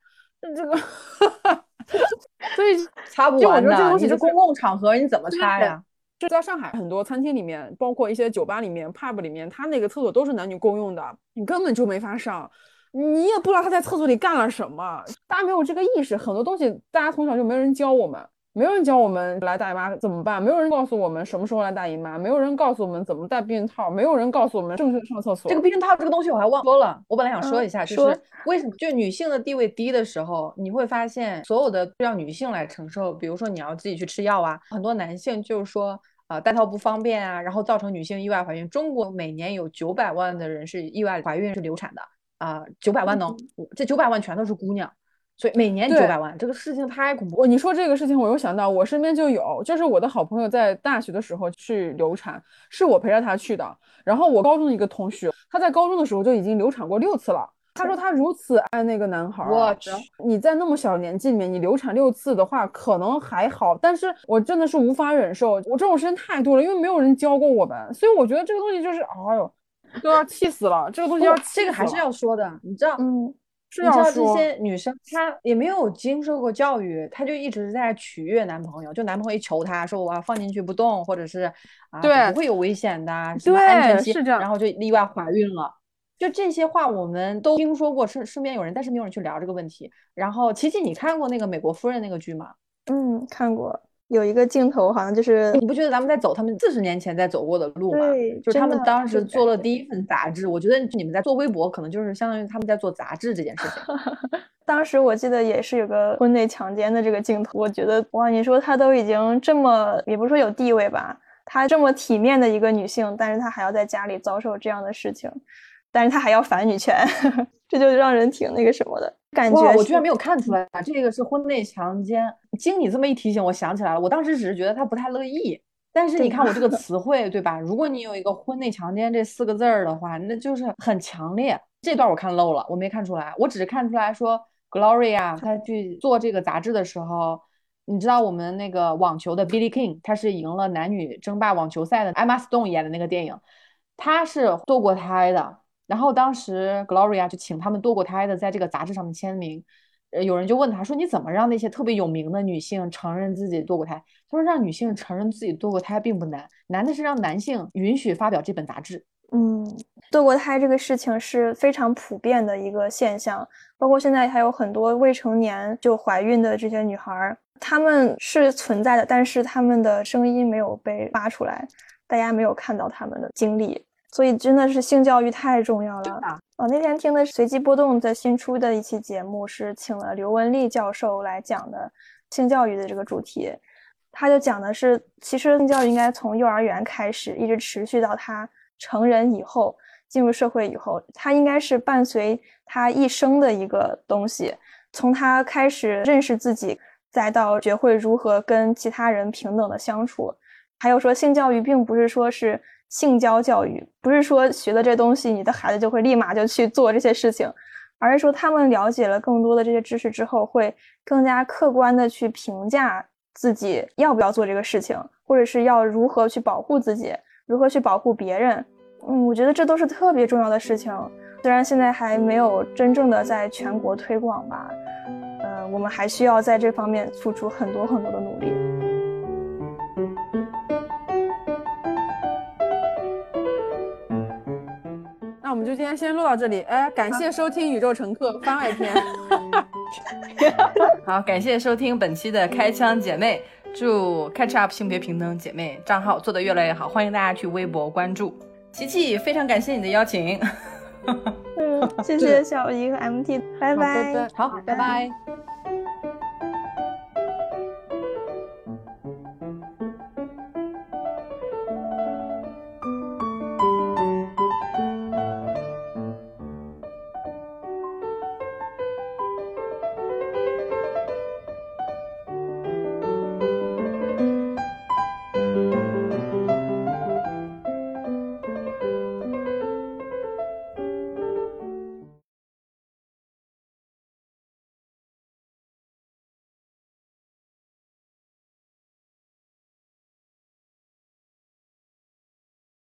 这个，所以擦不完的。你是公共场合，你怎么擦呀？就在上海很多餐厅里面，包括一些酒吧里面、pub 里面，他那个厕所都是男女共用的，你根本就没法上，你也不知道他在厕所里干了什么，大家没有这个意识。很多东西大家从小就没有人教我们，没有人教我们来大姨妈怎么办，没有人告诉我们什么时候来大姨妈，没有人告诉我们怎么戴避孕套，没有人告诉我们正确上厕所。这个避孕套这个东西我还忘说了，我本来想说一下，就是为什么就女性的地位低的时候，你会发现所有的都要女性来承受，比如说你要自己去吃药啊，很多男性就是说。啊，戴套不方便啊，然后造成女性意外怀孕。中国每年有九百万的人是意外怀孕是流产的啊，九百万呢，这九百万全都是姑娘，所以每年九百万，这个事情太恐怖。你说这个事情，我又想到我身边就有，就是我的好朋友在大学的时候去流产，是我陪着他去的。然后我高中的一个同学，他在高中的时候就已经流产过六次了。他说他如此爱那个男孩，我去！你在那么小年纪里面，你流产六次的话，可能还好，但是我真的是无法忍受，我这种事情太多了，因为没有人教过我们，所以我觉得这个东西就是，哎呦，都要气死了，这个东西要这个还是要说的，你知道，嗯，你知道这些女生她也没有经受过教育，她就一直在取悦男朋友，就男朋友一求她说我要放进去不动，或者是啊不会有危险的，对，安全期，是这样，然后就意外怀孕了。就这些话，我们都听说过，身身边有人，但是没有人去聊这个问题。然后，琪琪，你看过那个《美国夫人》那个剧吗？嗯，看过。有一个镜头，好像就是你不觉得咱们在走他们四十年前在走过的路吗？对，就是他们当时做了第一份杂志。我觉得你们在做微博，可能就是相当于他们在做杂志这件事情。当时我记得也是有个婚内强奸的这个镜头。我觉得哇，你说她都已经这么，也不是说有地位吧，她这么体面的一个女性，但是她还要在家里遭受这样的事情。但是他还要反女权，这就让人挺那个什么的感觉。我居然没有看出来，这个是婚内强奸。经你这么一提醒，我想起来了。我当时只是觉得他不太乐意。但是你看我这个 词汇，对吧？如果你有一个婚内强奸这四个字儿的话，那就是很强烈。这段我看漏了，我没看出来。我只是看出来说，Gloria 她去做这个杂志的时候，你知道我们那个网球的 Billie King，她是赢了男女争霸网球赛的 Emma Stone 演的那个电影，她是堕过胎的。然后当时 Gloria 就请他们堕过胎的在这个杂志上面签名，呃，有人就问他说：“你怎么让那些特别有名的女性承认自己堕过胎？”他说：“让女性承认自己堕过胎并不难，难的是让男性允许发表这本杂志。”嗯，堕过胎这个事情是非常普遍的一个现象，包括现在还有很多未成年就怀孕的这些女孩，她们是存在的，但是她们的声音没有被发出来，大家没有看到她们的经历。所以真的是性教育太重要了啊！那天听的随机波动在新出的一期节目，是请了刘文丽教授来讲的性教育的这个主题。他就讲的是，其实性教育应该从幼儿园开始，一直持续到他成人以后，进入社会以后，他应该是伴随他一生的一个东西。从他开始认识自己，再到学会如何跟其他人平等的相处。还有说，性教育并不是说是。性交教育不是说学了这东西，你的孩子就会立马就去做这些事情，而是说他们了解了更多的这些知识之后，会更加客观的去评价自己要不要做这个事情，或者是要如何去保护自己，如何去保护别人。嗯，我觉得这都是特别重要的事情，虽然现在还没有真正的在全国推广吧。我们还需要在这方面付出很多很多的努力。我们就今天先录到这里。哎，感谢收听《宇宙乘客》番外篇。好，感谢收听本期的开枪姐妹，祝 Catch Up 性别平等姐妹账号做得越来越好，欢迎大家去微博关注。琪琪，非常感谢你的邀请。嗯，谢谢小姨和 MT，拜拜拜。好，拜拜。